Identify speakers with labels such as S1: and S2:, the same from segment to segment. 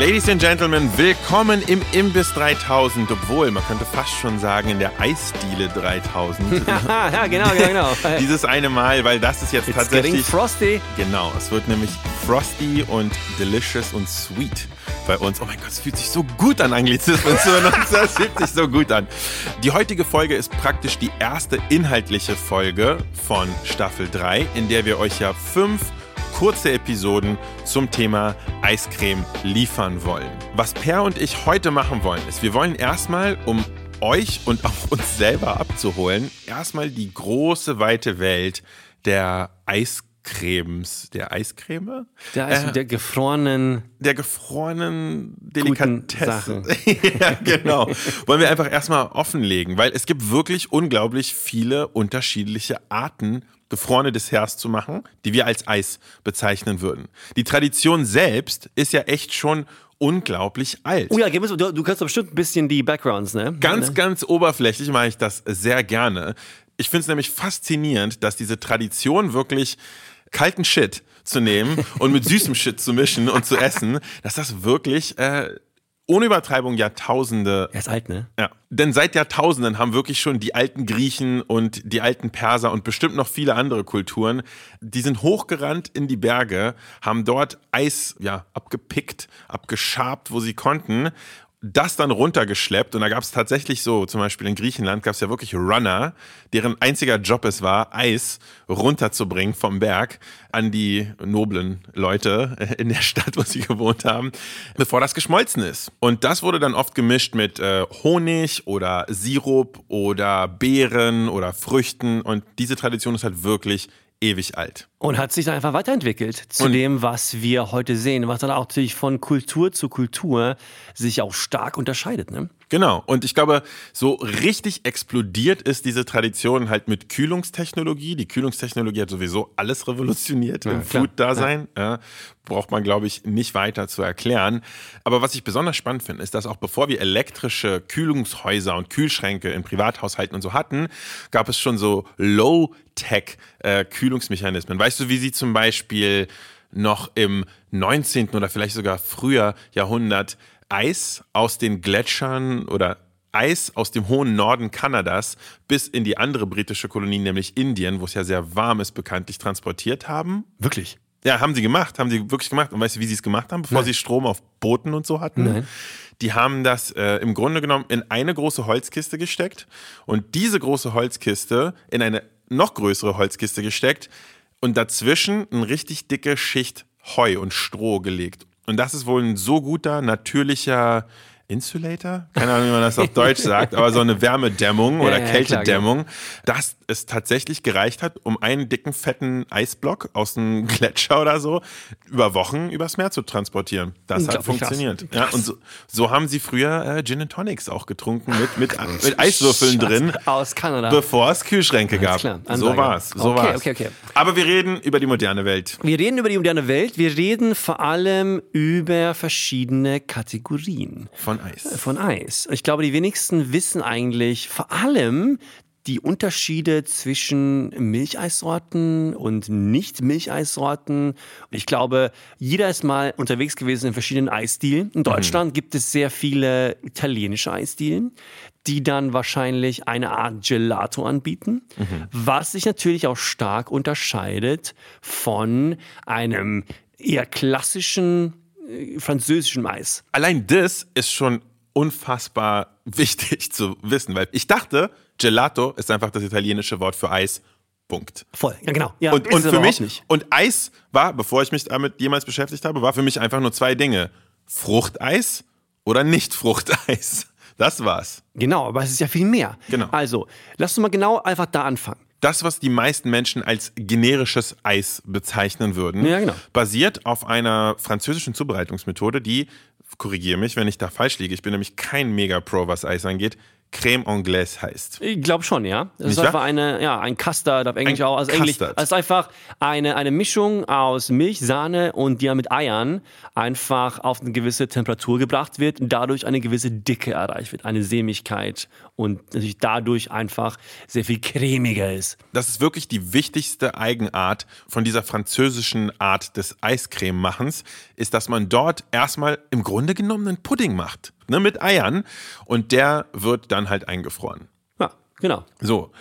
S1: Ladies and Gentlemen, willkommen im Imbiss 3000, obwohl man könnte fast schon sagen in der Eisdiele 3000.
S2: ja, genau, genau, genau.
S1: Dieses eine Mal, weil das ist jetzt
S2: It's
S1: tatsächlich
S2: frosty.
S1: Genau, es wird nämlich frosty und delicious und sweet bei uns. Oh mein Gott, es fühlt sich so gut an, Anglizismen zu benutzen. Das fühlt sich so gut an. Die heutige Folge ist praktisch die erste inhaltliche Folge von Staffel 3, in der wir euch ja fünf kurze Episoden zum Thema Eiscreme liefern wollen. Was Per und ich heute machen wollen, ist, wir wollen erstmal, um euch und auch uns selber abzuholen, erstmal die große, weite Welt der Eiscremes, der Eiscreme?
S2: Der, Eis,
S1: Äh,
S2: der gefrorenen.
S1: der gefrorenen Delikatessen. Ja, genau. Wollen wir einfach erstmal offenlegen, weil es gibt wirklich unglaublich viele unterschiedliche Arten, gefrorene Desserts zu machen, die wir als Eis bezeichnen würden. Die Tradition selbst ist ja echt schon unglaublich alt.
S2: Oh ja, du, du kannst doch bestimmt ein bisschen die Backgrounds, ne?
S1: Ganz,
S2: ne?
S1: ganz oberflächlich mache ich das sehr gerne. Ich finde es nämlich faszinierend, dass diese Tradition wirklich kalten Shit zu nehmen und mit süßem Shit zu mischen und zu essen, dass das wirklich äh, ohne Übertreibung Jahrtausende
S2: Er ist alt, ne?
S1: ja, denn seit Jahrtausenden haben wirklich schon die alten Griechen und die alten Perser und bestimmt noch viele andere Kulturen, die sind hochgerannt in die Berge, haben dort Eis ja abgepickt, abgeschabt, wo sie konnten. Das dann runtergeschleppt und da gab es tatsächlich so, zum Beispiel in Griechenland gab es ja wirklich Runner, deren einziger Job es war, Eis runterzubringen vom Berg an die noblen Leute in der Stadt, wo sie gewohnt haben, bevor das geschmolzen ist. Und das wurde dann oft gemischt mit äh, Honig oder Sirup oder Beeren oder Früchten. Und diese Tradition ist halt wirklich ewig alt.
S2: Und hat sich dann einfach weiterentwickelt zu
S1: Und-
S2: dem, was wir heute sehen, was dann auch natürlich von Kultur zu Kultur sich auch stark unterscheidet, ne?
S1: Genau. Und ich glaube, so richtig explodiert ist diese Tradition halt mit Kühlungstechnologie. Die Kühlungstechnologie hat sowieso alles revolutioniert im
S2: klar.
S1: Food-Dasein. Ja, braucht man, glaube ich, nicht weiter zu erklären. Aber was ich besonders spannend finde, ist, dass auch bevor wir elektrische Kühlungshäuser und Kühlschränke in Privathaushalten und so hatten, gab es schon so Low-Tech-Kühlungsmechanismen. Weißt du, wie sie zum Beispiel noch im 19. oder vielleicht sogar früher Jahrhundert Eis aus den Gletschern oder Eis aus dem hohen Norden Kanadas bis in die andere britische Kolonie, nämlich Indien, wo es ja sehr warm ist, bekanntlich transportiert haben.
S2: Wirklich?
S1: Ja, haben sie gemacht, haben sie wirklich gemacht. Und weißt du, wie sie es gemacht haben, bevor
S2: Nein.
S1: sie Strom auf Booten und so hatten?
S2: Nein.
S1: Die haben das äh, im Grunde genommen in eine große Holzkiste gesteckt und diese große Holzkiste in eine noch größere Holzkiste gesteckt und dazwischen eine richtig dicke Schicht Heu und Stroh gelegt. Und das ist wohl ein so guter, natürlicher Insulator? Keine Ahnung, wie man das auf Deutsch sagt, aber so eine Wärmedämmung oder
S2: ja, klar,
S1: Kältedämmung, dass es tatsächlich gereicht hat, um einen dicken, fetten Eisblock aus einem Gletscher oder so über Wochen übers Meer zu transportieren. Das hat
S2: krass.
S1: funktioniert. Ja, und so, so haben sie früher äh, Gin and Tonics auch getrunken mit, mit, mit Eiswürfeln drin.
S2: Aus Kanada.
S1: Bevor es Kühlschränke gab. so war's. So
S2: Okay,
S1: war's.
S2: okay, okay.
S1: Aber wir reden über die moderne Welt.
S2: Wir reden über die moderne Welt. Wir reden vor allem über verschiedene Kategorien
S1: Von Eis.
S2: von Eis. Ich glaube, die wenigsten wissen eigentlich vor allem die Unterschiede zwischen Milcheissorten und Nicht-Milcheissorten. Ich glaube, jeder ist mal unterwegs gewesen in verschiedenen Eisstilen. In Deutschland gibt es sehr viele italienische Eisdielen, die dann wahrscheinlich eine Art Gelato anbieten, was sich natürlich auch stark unterscheidet von einem eher klassischen äh, französischen Eis.
S1: Allein das ist schon unfassbar wichtig zu wissen, weil ich dachte, Gelato ist einfach das italienische Wort für Eis. Punkt.
S2: Voll, ja genau. Ja,
S1: und und für mich,
S2: nicht.
S1: und Eis war, bevor ich mich damit jemals beschäftigt habe, war für mich einfach nur zwei Dinge. Fruchteis oder nicht Fruchteis. Das war's.
S2: Genau, aber es ist ja viel mehr.
S1: Genau.
S2: Also, lass uns mal genau einfach da anfangen.
S1: das, was die meisten Menschen als generisches Eis bezeichnen würden,
S2: Ja, genau.
S1: basiert auf einer französischen Zubereitungsmethode, die, korrigiere mich, wenn ich da falsch liege, ich bin nämlich kein Mega-Pro, was Eis angeht, Crème Anglaise heißt.
S2: Ich glaube schon, ja. Es ist
S1: wahr?
S2: einfach eine, ja, ein Custard auf Englisch
S1: Ein
S2: auch. Also Englisch, es ist einfach eine, eine Mischung aus Milch, Sahne und die ja mit Eiern einfach auf eine gewisse Temperatur gebracht wird und dadurch eine gewisse Dicke erreicht wird, eine Sämigkeit und natürlich dadurch einfach sehr viel cremiger ist.
S1: Das ist wirklich die wichtigste Eigenart von dieser französischen Art des Eiscrememachens, ist, dass man dort erstmal im Grunde genommen einen Pudding macht, ne, mit Eiern und der wird dann halt eingefroren.
S2: Ja, genau.
S1: So,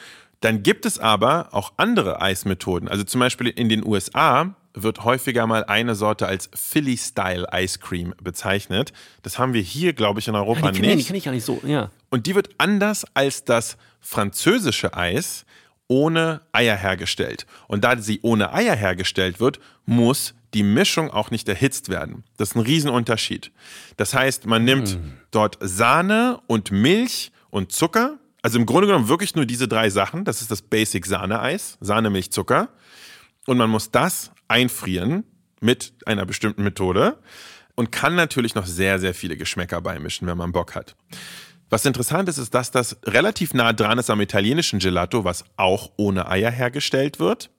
S1: dann gibt es aber auch andere Eismethoden. Also zum Beispiel in den USA wird häufiger mal eine Sorte als Philly-Style Ice Cream bezeichnet. Das haben wir hier, glaube ich, in Europa
S2: Ja, die kenne
S1: nicht.
S2: ich, kenn ich gar nicht so, ja.
S1: Und die wird anders als das französische Eis ohne Eier hergestellt. Und da sie ohne Eier hergestellt wird, muss die Mischung auch nicht erhitzt werden. Das ist ein Riesenunterschied. Das heißt, man nimmt dort Sahne und Milch und Zucker. Also im Grunde genommen wirklich nur diese drei Sachen. Das ist das Basic Sahneeis. Sahne, Milch, Zucker. Und man muss das einfrieren mit einer bestimmten Methode und kann natürlich noch sehr, sehr viele Geschmäcker beimischen, wenn man Bock hat. Was interessant ist, ist, dass das relativ nah dran ist am italienischen Gelato, was auch ohne Eier hergestellt wird.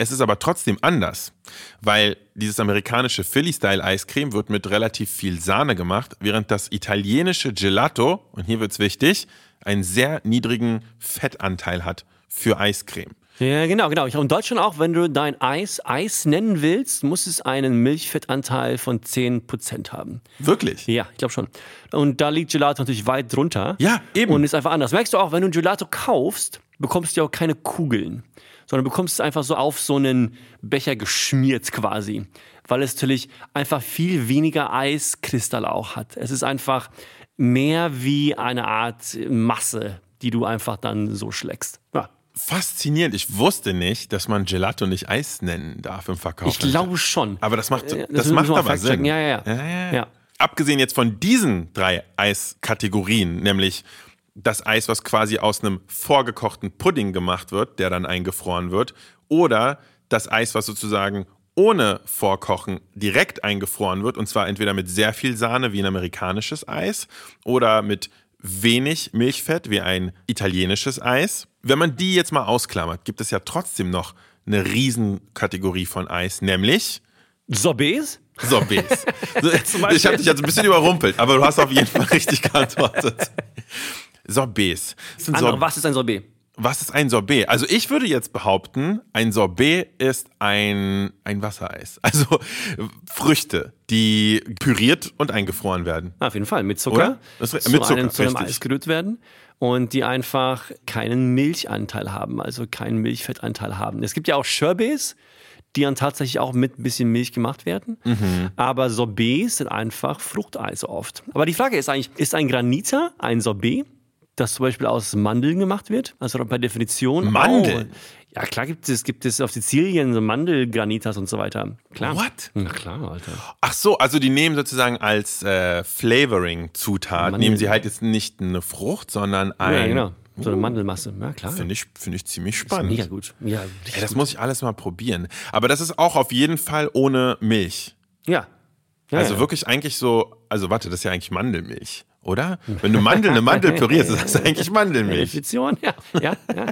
S1: Es ist aber trotzdem anders, weil dieses amerikanische Philly-Style-Eiscreme wird mit relativ viel Sahne gemacht, während das italienische Gelato, und hier wird's wichtig, einen sehr niedrigen Fettanteil hat für Eiscreme.
S2: Ja, genau, genau. In Deutschland auch, wenn du dein Eis Eis nennen willst, muss es einen Milchfettanteil von 10% haben.
S1: Wirklich?
S2: Ja, ich glaube schon. Und da liegt Gelato natürlich weit drunter.
S1: Ja, eben.
S2: Und ist einfach anders. Merkst du auch, wenn du ein Gelato kaufst, bekommst du ja auch keine Kugeln, sondern bekommst es einfach so auf so einen Becher geschmiert quasi. Weil es natürlich einfach viel weniger Eiskristalle auch hat. Es ist einfach mehr wie eine Art Masse, die du einfach dann so schlägst. Ja.
S1: Faszinierend. Ich wusste nicht, dass man Gelato nicht Eis nennen darf im Verkauf.
S2: Ich glaube schon.
S1: Aber das macht,
S2: Äh,
S1: das
S2: müssen
S1: macht aber. Sinn.
S2: Ja, ja. Ja,
S1: ja. Ja. Abgesehen jetzt von diesen drei Eiskategorien, nämlich das Eis, was quasi aus einem vorgekochten Pudding gemacht wird, der dann eingefroren wird, oder das Eis, was sozusagen ohne Vorkochen direkt eingefroren wird, und zwar entweder mit sehr viel Sahne wie ein amerikanisches Eis oder mit wenig Milchfett wie ein italienisches Eis. Wenn man die jetzt mal ausklammert, gibt es ja trotzdem noch eine Riesenkategorie von Eis, nämlich
S2: Sorbets?
S1: Sorbets. Ich habe dich jetzt ein bisschen überrumpelt, aber du hast auf jeden Fall richtig geantwortet. Sorbets. Was, sind
S2: Andere,
S1: Sor
S2: was ist ein Sorbet?
S1: was ist ein Sorbet? Also ich würde jetzt behaupten, ein Sorbet ist ein, ein Wassereis. Also Früchte, die püriert und eingefroren werden.
S2: Auf jeden Fall, mit Zucker.
S1: Das ist-
S2: zu
S1: mit Zucker,
S2: einem, zu einem. Eis gerührt werden und die einfach keinen Milchanteil haben, also keinen Milchfettanteil haben. Es gibt ja auch Sherbets, die dann tatsächlich auch mit ein bisschen Milch gemacht werden.
S1: Mhm.
S2: Aber Sorbets sind einfach Fruchteise oft. Aber die Frage ist eigentlich, ist ein Granita ein Sorbet? Das zum Beispiel aus Mandeln gemacht wird, also per Definition.
S1: Mandeln?
S2: Auch. Ja, klar gibt es, gibt es auf Sizilien so Mandelgranitas und so weiter. Klar.
S1: What?
S2: Na klar, Alter.
S1: Ach so, also die nehmen sozusagen als äh, Flavoring-Zutat, nehmen sie halt jetzt nicht eine Frucht, sondern ein...
S2: Ja, genau. So eine Mandelmasse. Ja, klar.
S1: Finde ich, finde ich ziemlich spannend.
S2: Mega gut. Ja,
S1: Ey, das
S2: gut.
S1: muss ich alles mal probieren. Aber das ist auch auf jeden Fall ohne Milch.
S2: Ja. ja
S1: Also
S2: ja.
S1: wirklich eigentlich so, also warte, das ist ja eigentlich Mandelmilch, oder? Wenn du Mandel, eine Mandel pürierst, ist das eigentlich Mandelmilch.
S2: Definition, ja. ja, ja.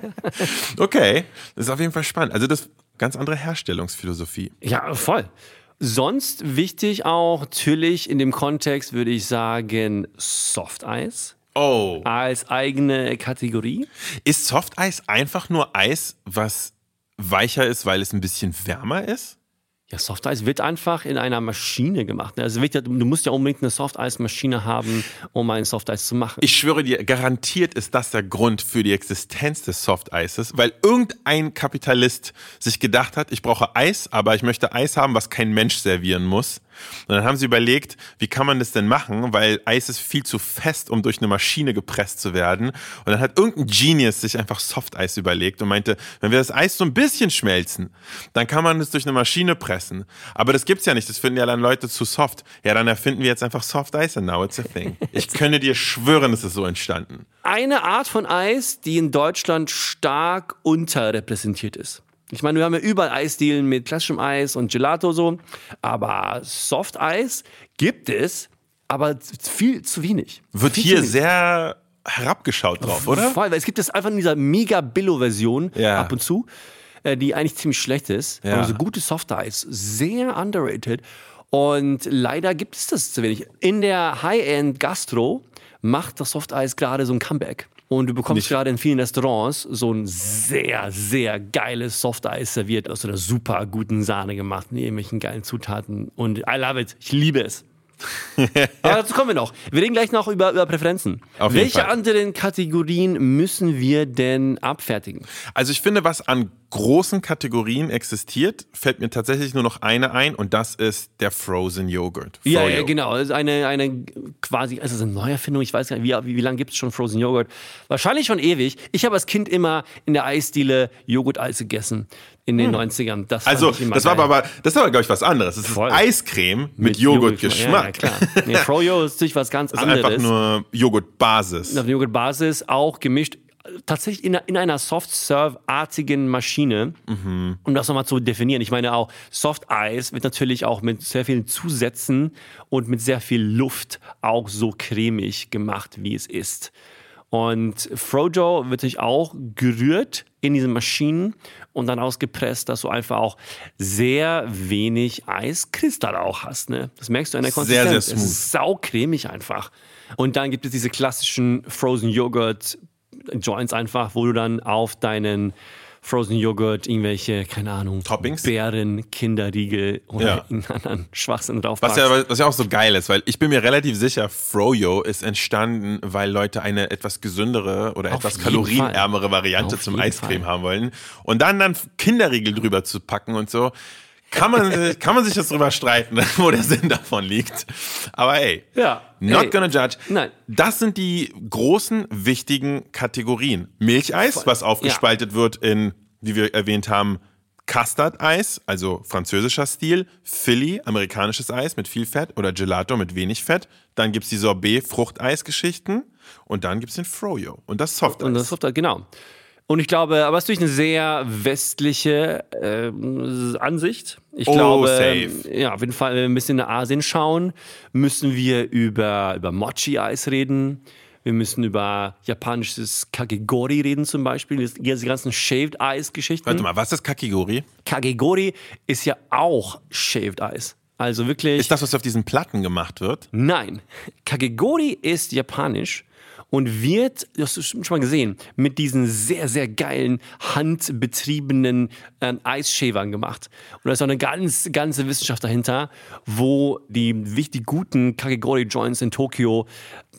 S1: Okay, das ist auf jeden Fall spannend. Also das ist ganz andere Herstellungsphilosophie.
S2: ja, voll. Sonst wichtig auch natürlich in dem Kontext würde ich sagen Softeis
S1: Oh.
S2: als eigene Kategorie.
S1: Ist Softeis einfach nur Eis, was weicher ist, weil es ein bisschen wärmer ist?
S2: Ja, Softeis wird einfach in einer Maschine gemacht. Also wird ja- du musst ja unbedingt eine Softeis-Maschine haben, um ein Softeis zu machen.
S1: Ich schwöre dir, garantiert ist das der Grund für die Existenz des Softeises, weil irgendein Kapitalist sich gedacht hat, ich brauche Eis, aber ich möchte Eis haben, was kein Mensch servieren muss. Und dann haben sie überlegt, wie kann man das denn machen, weil Eis ist viel zu fest, um durch eine Maschine gepresst zu werden. Und dann hat irgendein Genius sich einfach Softeis überlegt und meinte, wenn wir das Eis so ein bisschen schmelzen, dann kann man es durch eine Maschine pressen. Aber das gibt's ja nicht, das finden ja dann Leute zu soft. Ja, dann erfinden wir jetzt einfach Soft Eis and now it's a thing. Ich könnte dir schwören, es ist so entstanden.
S2: Eine Art von Eis, die in Deutschland stark unterrepräsentiert ist. Ich meine, wir haben ja überall Eisdielen mit klassischem Eis und Gelato so, aber Soft-Eis gibt es, aber viel zu wenig.
S1: Wird
S2: viel
S1: hier sehr herabgeschaut drauf, oder?
S2: Voll, weil es gibt es einfach in dieser mega Billo-Version
S1: Ja.
S2: ab und zu, äh, die eigentlich ziemlich schlecht ist.
S1: Ja.
S2: Aber so gute Soft-Eis, sehr underrated. Und leider gibt es das zu wenig. In der High-End-Gastro macht das Soft-Eis gerade so ein Comeback. Und du bekommst
S1: Nicht-
S2: gerade in vielen Restaurants so ein sehr, sehr geiles Soft-Eis serviert aus einer super guten Sahne gemacht, mit irgendwelchen geilen Zutaten. Und I love it. Ich liebe es. Aber dazu kommen wir noch. Wir reden gleich noch über, über Präferenzen.
S1: Auf jeden
S2: Welche anderen Kategorien müssen wir denn abfertigen?
S1: Also ich finde, was an großen Kategorien existiert, fällt mir tatsächlich nur noch eine ein und das ist der Frozen Yogurt.
S2: Ja, ja, genau. Das ist eine, eine quasi, ist das eine Neuerfindung? Ich weiß gar nicht, wie, wie, lange gibt es schon Frozen Joghurt? Wahrscheinlich schon ewig. Ich habe als Kind immer in der Eisdiele Joghurt-Eis gegessen in den 90ern. Das
S1: Also, das war aber, das war aber, glaube ich, was anderes. Das ist
S2: Voll.
S1: Eiscreme mit, Joghurtgeschmack.
S2: Ja, ja, klar. Nee, Froyo ist natürlich was ganz
S1: Das ist
S2: anderes.
S1: einfach nur Joghurtbasis.
S2: auf Joghurtbasis auch gemischt. Tatsächlich in, in einer Soft-Serve-artigen Maschine, um das nochmal zu definieren. Ich meine auch, Soft Eis wird natürlich auch mit sehr vielen Zusätzen und mit sehr viel Luft auch so cremig gemacht, wie es ist. Und Frojo wird natürlich auch gerührt in diesen Maschinen und dann ausgepresst, dass du einfach auch sehr wenig Eiskristalle auch hast. Ne? Das merkst du an der
S1: Sehr,
S2: Konsistenz.
S1: sehr
S2: Es ist saucremig einfach. Und dann gibt es diese klassischen Frozen Joghurt Joints einfach, wo du dann auf deinen Frozen Joghurt irgendwelche, keine Ahnung,
S1: Toppings?
S2: Beeren, Kinderriegel oder
S1: Ja.
S2: irgendeinen anderen Schwachsinn
S1: Was
S2: draufpackst.
S1: ja, was ja auch so geil ist, weil ich bin mir relativ sicher, Froyo ist entstanden, weil Leute eine etwas gesündere oder
S2: Auf
S1: etwas kalorienärmere Variante
S2: Auf
S1: zum Eiscreme
S2: Fall.
S1: haben wollen. Und dann dann Kinderriegel drüber zu packen und so. Kann man, kann man sich das drüber streiten, wo der Sinn davon liegt. Aber ey,
S2: Ja,
S1: not
S2: ey.
S1: gonna judge.
S2: Nein.
S1: Das sind die großen, wichtigen Kategorien. Milcheis, was aufgespaltet wird in, wie wir erwähnt haben, Custard-Eis, also französischer Stil, Philly, amerikanisches Eis mit viel Fett oder Gelato mit wenig Fett. Dann gibt's die Sorbet-Fruchteis-Geschichten und dann gibt's den Froyo und das Softeis.
S2: Und das Soft genau. Und ich glaube, aber es ist natürlich eine sehr westliche ähm, Ansicht. Ich
S1: Oh,
S2: glaube,
S1: safe.
S2: ja, auf jeden Fall, wenn wir ein bisschen nach Asien schauen, müssen wir über, über Mochi-Eis reden. Wir müssen über japanisches Kakegori reden zum Beispiel. Diese ganzen Shaved Ice-Geschichten.
S1: Warte mal, was ist Kakigori?
S2: Kakegori ist ja auch Shaved Ice. Also wirklich.
S1: Ist das, was auf diesen Platten gemacht wird?
S2: Nein. Kakegori ist japanisch und wird, das hast du schon mal gesehen, mit diesen sehr, sehr geilen handbetriebenen äh, Eisshavern gemacht. Und da ist auch eine ganz, ganze Wissenschaft dahinter, wo die wichtig guten Kakegori-Joints in Tokio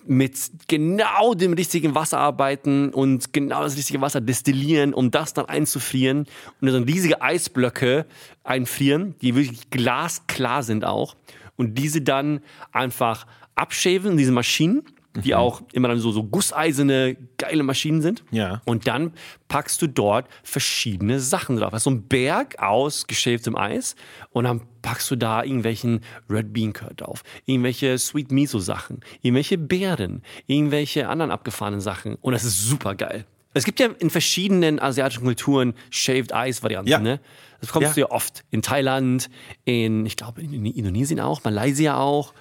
S2: mit genau dem richtigen Wasser arbeiten und genau das richtige Wasser destillieren, um das dann einzufrieren und dann riesige Eisblöcke einfrieren, die wirklich glasklar sind auch und diese dann einfach abschaven in diese Maschinen, die auch immer dann so, so gusseiserne, geile Maschinen sind.
S1: Ja.
S2: Und dann packst du dort verschiedene Sachen drauf. Also so ein Berg aus geschäftem Eis und dann packst du da irgendwelchen Red Bean Curd drauf, irgendwelche Sweet Miso Sachen, irgendwelche Beeren, irgendwelche anderen abgefahrenen Sachen und das ist super geil. Es gibt ja in verschiedenen asiatischen Kulturen Shaved Ice Varianten,
S1: Ja.
S2: ne? Das bekommst
S1: Ja.
S2: du ja oft in Thailand, in, ich glaube, in Indonesien auch, Malaysia auch.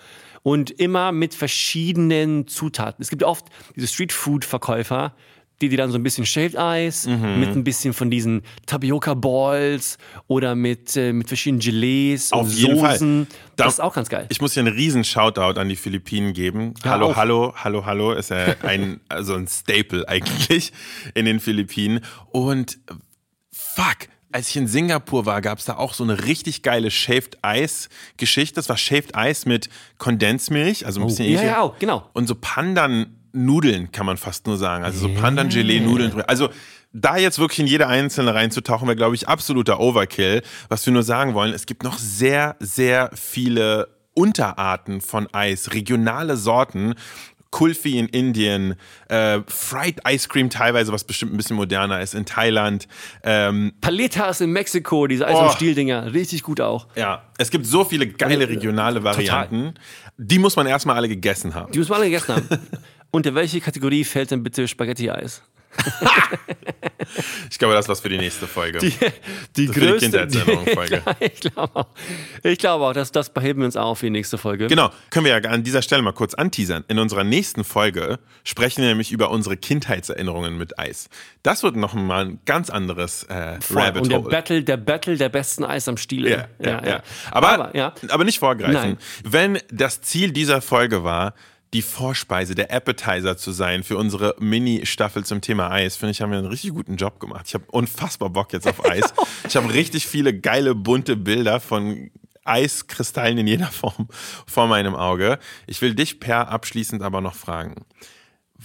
S2: Und immer mit verschiedenen Zutaten. Es gibt oft diese Streetfood-Verkäufer, die dir dann so ein bisschen Shaved Ice
S1: Mhm.
S2: mit ein bisschen von diesen Tapioca Balls oder mit, äh, mit verschiedenen Gelees
S1: Auf
S2: und
S1: jeden Fall.
S2: Soßen.
S1: Da-
S2: Das ist auch ganz geil.
S1: Ich muss hier einen riesen Shoutout an die Philippinen geben.
S2: Ja,
S1: hallo,
S2: auch.
S1: hallo, hallo, hallo ist ja ein, also ein Staple eigentlich in den Philippinen. Und fuck, als ich in Singapur war, gab es da auch so eine richtig geile Shaved Ice Geschichte. Das war Shaved Ice mit Kondensmilch, also ein bisschen
S2: Oh. ja, ja, genau.
S1: Und so Pandan-Nudeln kann man fast nur sagen. Also so Pandan-Gelee-Nudeln. Also da jetzt wirklich in jede einzelne reinzutauchen, wäre, glaube ich, absoluter Overkill. Was wir nur sagen wollen, es gibt noch sehr, sehr viele Unterarten von Eis, regionale Sorten. Kulfi in Indien, äh, Fried Ice Cream teilweise, was bestimmt ein bisschen moderner ist, in Thailand. Ähm,
S2: Paletas in Mexiko, diese Eis-
S1: Oh.
S2: und Stieldinger, richtig gut auch.
S1: ja, es gibt so viele geile regionale Varianten. Die muss man erstmal alle gegessen haben.
S2: Die müssen wir alle gegessen haben. Unter welche Kategorie fällt denn bitte Spaghetti-Eis?
S1: Ich glaube, das was für die nächste Folge.
S2: Die, die
S1: für die
S2: größte
S1: Kindheitserinnerung-Folge.
S2: ich glaube auch, ich glaube auch dass das beheben wir uns auf für die nächste Folge.
S1: Genau, können wir ja an dieser Stelle mal kurz anteasern. In unserer nächsten Folge sprechen wir nämlich über unsere Kindheitserinnerungen mit Eis. Das wird noch mal ein ganz anderes äh,
S2: Voll.
S1: Rabbit
S2: Und der
S1: Hole.
S2: Battle, der Battle der besten Eis am Stiel.
S1: Ja, ja, ja. Aber, aber,
S2: ja.
S1: nicht vorgreifen.
S2: Nein.
S1: Wenn das Ziel dieser Folge war, die Vorspeise, der Appetizer zu sein für unstre Mini-Staffel zum Thema Eis, finde ich, haben wir einen richtig guten Job gemacht. Ich habe unfassbar Bock jetzt auf Eis. ich habe richtig viele geile, bunte Bilder von Eiskristallen in jeder Form vor meinem Auge. Ich will dich per abschließend aber noch fragen.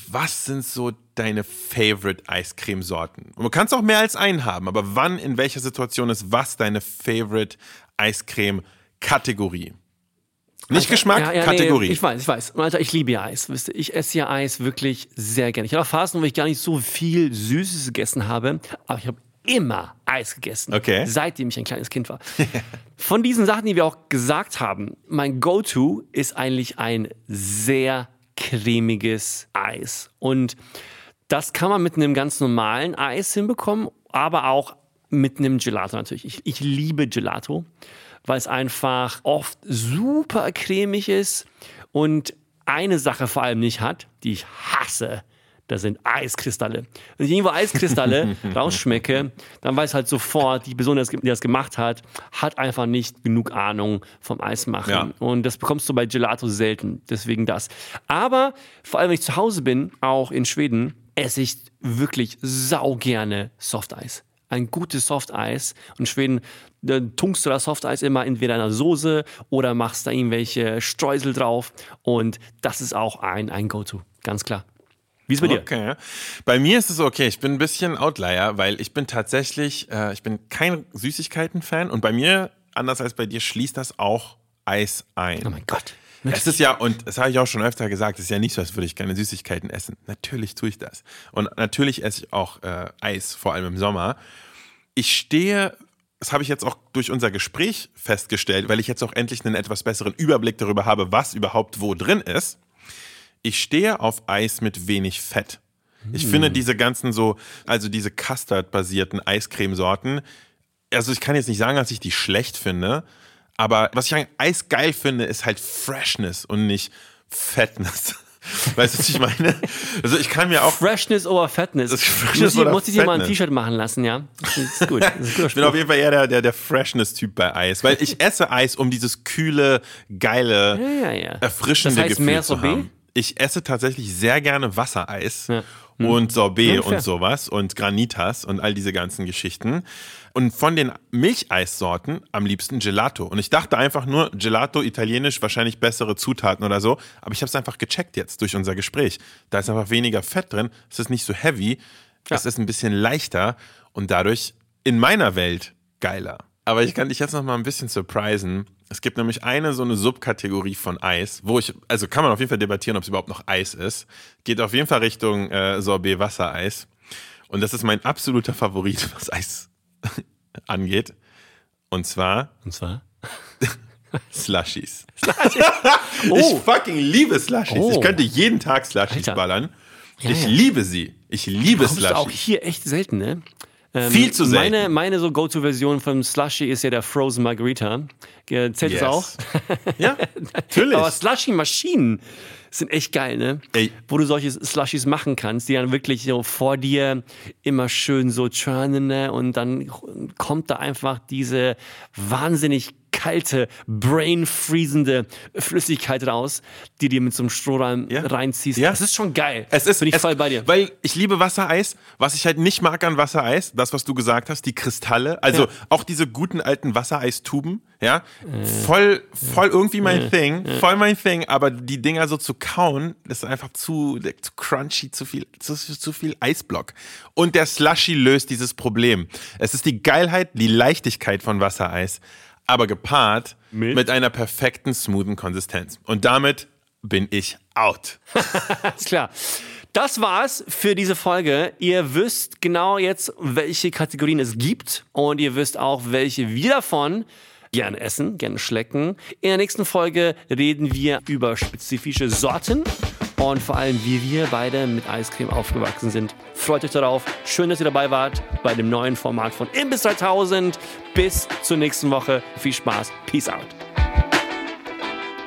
S1: Was sind so deine Favorite Eiscremesorten? Und du kannst auch mehr als einen haben, aber wann, in welcher Situation ist was deine Favorite Eiscreme-Kategorie? Nicht Geschmack,
S2: Ja, ja,
S1: Kategorie.
S2: Nee, ich weiß, ich weiß. Und Alter, ich liebe ja Eis. Wisst ihr, ich esse ja Eis wirklich sehr gerne. Ich hatte auch Phasen, wo ich gar nicht so viel Süßes gegessen habe, aber ich habe immer Eis gegessen.
S1: Okay.
S2: Seitdem ich ein kleines Kind war. Von diesen Sachen, die wir auch gesagt haben, mein Go-To ist eigentlich ein sehr cremiges Eis. Und das kann man mit einem ganz normalen Eis hinbekommen, aber auch mit einem Gelato natürlich. Ich, ich liebe Gelato, weil es einfach oft super cremig ist und eine Sache vor allem nicht hat, die ich hasse. Das sind Eiskristalle. Wenn ich irgendwo Eiskristalle rausschmecke, dann weiß halt sofort, die Person, die das, gemacht hat, hat einfach nicht genug Ahnung vom Eismachen.
S1: Ja.
S2: Und das bekommst du bei Gelato selten. Deswegen das. Aber vor allem, wenn ich zu Hause bin, auch in Schweden, esse ich wirklich sau gerne Softeis. Ein gutes Softeis. Und in Schweden dann tunkst du das Softeis immer entweder in einer Soße oder machst da irgendwelche Streusel drauf. Und das ist auch ein, ein Go-To. Ganz klar. Wie ist es bei dir?
S1: Okay. Bei mir ist es okay. Ich bin ein bisschen Outlier, weil ich bin tatsächlich, äh, ich bin kein Süßigkeiten-Fan und bei mir, anders als bei dir, schließt das auch Eis ein.
S2: Oh mein Gott.
S1: Es ist ja, und das habe ich auch schon öfter gesagt, es ist ja nicht so, als würde ich keine Süßigkeiten essen. Natürlich tue ich das. Und natürlich esse ich auch äh, Eis, vor allem im Sommer. Ich stehe, das habe ich jetzt auch durch unser Gespräch festgestellt, weil ich jetzt auch endlich einen etwas besseren Überblick darüber habe, was überhaupt wo drin ist. Ich stehe auf Eis mit wenig Fett. Ich finde diese ganzen so, also diese Custard-basierten Eiscremesorten, also ich kann jetzt nicht sagen, dass ich die schlecht finde, aber was ich an Eis geil finde, ist halt Freshness und nicht Fatness. Weißt du, was ich meine? Also ich kann mir auch,
S2: Freshness over Fatness.
S1: Freshness
S2: muss ich, muss ich dir mal ein. T-Shirt machen lassen, ja? Das ist gut. Das ist
S1: ich bin auf jeden Fall eher der, der, der Freshness-Typ bei Eis, weil ich esse Eis, um dieses kühle, geile,
S2: Ja, ja, ja.
S1: erfrischende
S2: Das heißt,
S1: Gefühl
S2: mehr
S1: zu
S2: Sorbet?
S1: haben. Ich esse tatsächlich sehr gerne Wassereis und Sorbet
S2: Ja, fair.
S1: und sowas und Granitas und all diese ganzen Geschichten. Und von den Milcheissorten am liebsten Gelato. Und ich dachte einfach nur, Gelato, italienisch, wahrscheinlich bessere Zutaten oder so. Aber ich habe es einfach gecheckt jetzt durch unser Gespräch. Da ist einfach weniger Fett drin. Es ist nicht so heavy. Es ist ein bisschen leichter und dadurch in meiner Welt geiler. Aber ich kann dich jetzt noch mal ein bisschen surprisen. Es gibt nämlich eine so eine Subkategorie von Eis, wo ich, also kann man auf jeden Fall debattieren, ob es überhaupt noch Eis ist. Geht auf jeden Fall Richtung äh, Sorbet-Wassereis. Und das ist mein absoluter Favorit, was Eis angeht. Und zwar
S2: Und zwar?
S1: Slushies.
S2: Oh.
S1: Ich fucking liebe Slushies.
S2: Oh.
S1: Ich könnte jeden Tag Slushies
S2: Alter.
S1: ballern.
S2: Ja,
S1: ich
S2: ja.
S1: liebe sie. Ich liebe
S2: Kommst du auch
S1: Slushies.
S2: hier echt selten, ne? Ähm,
S1: Viel zu selten.
S2: Meine, meine so Go-To-Version vom Slushy ist ja der Frozen Margarita. Äh, Zählt
S1: Yes.
S2: das auch?
S1: Ja, natürlich.
S2: Aber Slushy-Maschinen sind echt geil, ne?
S1: Ey.
S2: Wo du solche Slushies machen kannst, die dann wirklich so vor dir immer schön so churnen, ne? Und dann kommt da einfach diese wahnsinnig kalte, brain-freezende Flüssigkeit raus, die dir mit so einem Strohhalm
S1: Ja.
S2: reinziehst.
S1: Ja.
S2: Das ist schon geil.
S1: Es ist
S2: Bin ich
S1: es,
S2: voll bei dir.
S1: Weil ich liebe Wassereis. Was ich halt nicht mag an Wassereis, das, was du gesagt hast, die Kristalle, also
S2: Ja.
S1: auch diese guten alten Wassereistuben, ja, voll, voll irgendwie mein Thing, voll mein Thing, aber die Dinger so zu kauen, das ist einfach zu, zu crunchy, zu viel, zu, zu viel Eisblock. Und der Slushy löst dieses Problem. Es ist die Geilheit, die Leichtigkeit von Wassereis. Aber gepaart
S2: Mit?
S1: mit einer perfekten, smoothen Konsistenz. Und damit bin ich out.
S2: Alles klar. Das war's für diese Folge. Ihr wisst genau jetzt, welche Kategorien es gibt und ihr wisst auch, welche wir davon gerne essen, gerne schlecken. In der nächsten Folge reden wir über spezifische Sorten und vor allem, wie wir beide mit Eiscreme aufgewachsen sind. Freut euch darauf. Schön, dass ihr dabei wart bei dem neuen Format von Imbiss 3000. Bis zur nächsten Woche. Viel Spaß. Peace out.